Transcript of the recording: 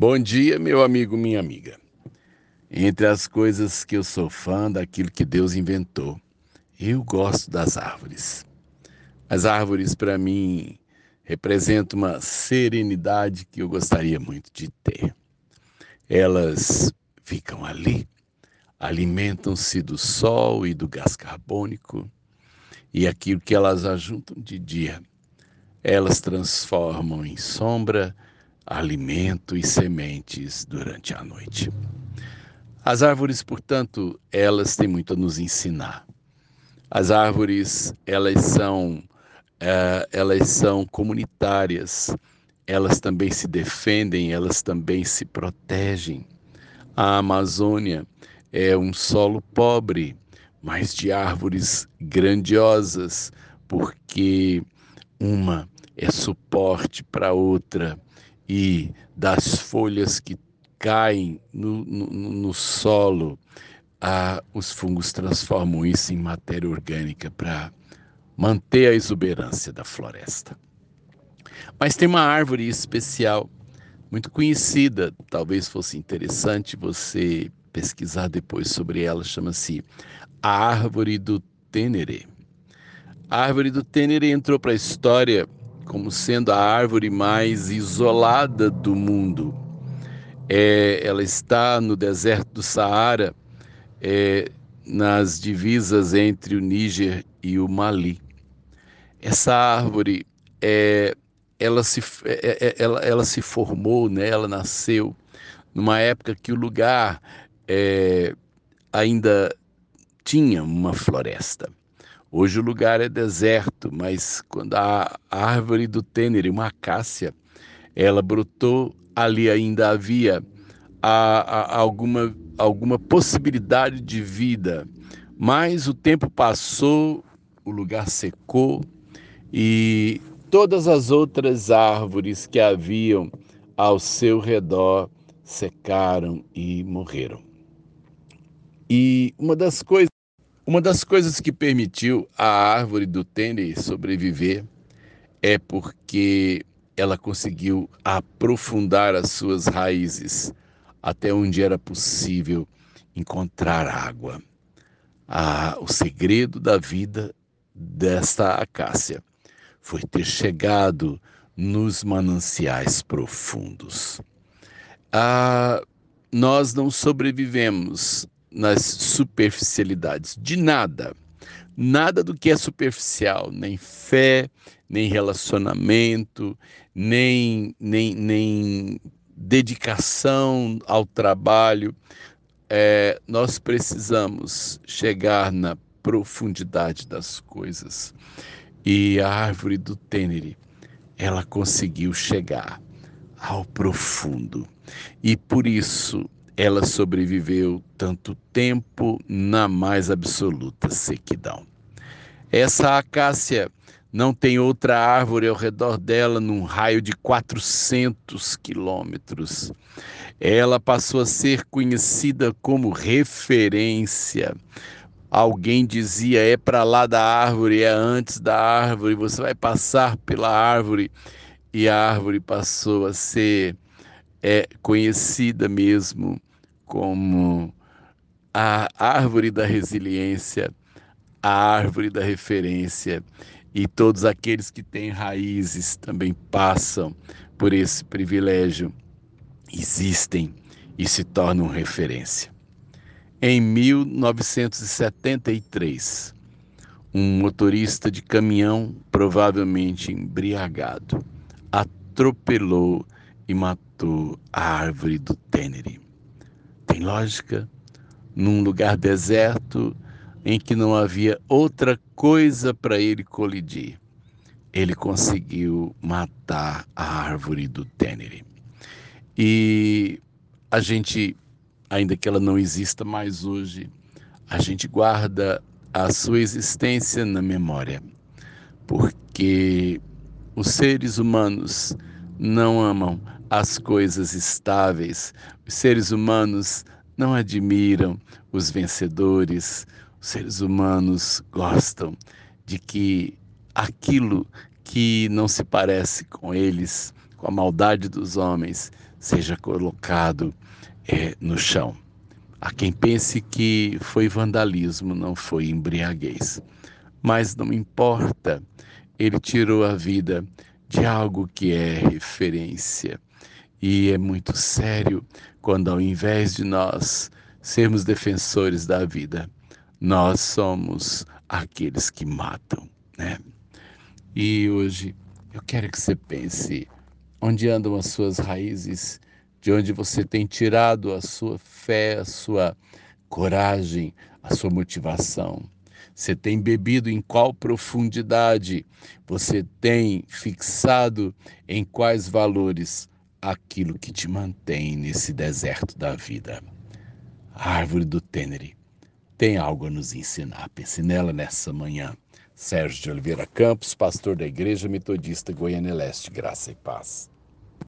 Bom dia, meu amigo, minha amiga. Entre as coisas que eu sou fã daquilo que Deus inventou, eu gosto das árvores. As árvores, para mim, representam uma serenidade que eu gostaria muito de ter. Elas ficam ali, alimentam-se do sol e do gás carbônico, e aquilo que elas ajuntam de dia, elas transformam em sombra alimento e sementes durante a noite. As árvores, portanto, elas têm muito a nos ensinar. As árvores, elas são, é, elas são comunitárias, elas também se defendem, elas também se protegem. A Amazônia é um solo pobre, mas de árvores grandiosas, porque uma é suporte para outra e das folhas que caem no, no, no solo, ah, os fungos transformam isso em matéria orgânica para manter a exuberância da floresta. Mas tem uma árvore especial, muito conhecida, talvez fosse interessante você pesquisar depois sobre ela, chama-se a Árvore do Tênere. A Árvore do Tênere entrou para a história como sendo a árvore mais isolada do mundo. É, ela está no deserto do Saara, é, nas divisas entre o Níger e o Mali. Essa árvore, é, ela, se, é, é, ela, ela se formou, né, ela nasceu numa época que o lugar é, ainda tinha uma floresta. Hoje o lugar é deserto, mas quando a árvore do Tênere, uma acácia, ela brotou, ali ainda havia a, a, alguma, alguma possibilidade de vida. Mas o tempo passou, o lugar secou e todas as outras árvores que haviam ao seu redor secaram e morreram. E uma das coisas uma das coisas que permitiu a árvore do Tênis sobreviver é porque ela conseguiu aprofundar as suas raízes até onde era possível encontrar água. Ah, o segredo da vida desta acácia foi ter chegado nos mananciais profundos. Ah, nós não sobrevivemos nas superficialidades, de nada. Nada do que é superficial, nem fé, nem relacionamento, nem, nem, nem dedicação ao trabalho. É, nós precisamos chegar na profundidade das coisas. E a árvore do Tênere, ela conseguiu chegar ao profundo. E por isso ela sobreviveu tanto tempo na mais absoluta sequidão. Essa acácia não tem outra árvore ao redor dela num raio de 400 quilômetros. Ela passou a ser conhecida como referência. Alguém dizia: é para lá da árvore, é antes da árvore, você vai passar pela árvore. E a árvore passou a ser é, conhecida mesmo como a árvore da resiliência, a árvore da referência, e todos aqueles que têm raízes também passam por esse privilégio, existem e se tornam referência. Em 1973, um motorista de caminhão, provavelmente embriagado, atropelou e matou a árvore do Tênere tem lógica num lugar deserto em que não havia outra coisa para ele colidir. Ele conseguiu matar a árvore do Tênere. E a gente, ainda que ela não exista mais hoje, a gente guarda a sua existência na memória, porque os seres humanos não amam as coisas estáveis. Os seres humanos não admiram os vencedores. Os seres humanos gostam de que aquilo que não se parece com eles, com a maldade dos homens, seja colocado é, no chão. Há quem pense que foi vandalismo, não foi embriaguez. Mas não importa, ele tirou a vida de algo que é referência. E é muito sério quando, ao invés de nós sermos defensores da vida, nós somos aqueles que matam, né? E hoje eu quero que você pense onde andam as suas raízes, de onde você tem tirado a sua fé, a sua coragem, a sua motivação. Você tem bebido em qual profundidade? Você tem fixado em quais valores aquilo que te mantém nesse deserto da vida? A árvore do Tênere tem algo a nos ensinar. Pense nela nessa manhã. Sérgio de Oliveira Campos, pastor da Igreja Metodista Goiânia Leste, Graça e Paz.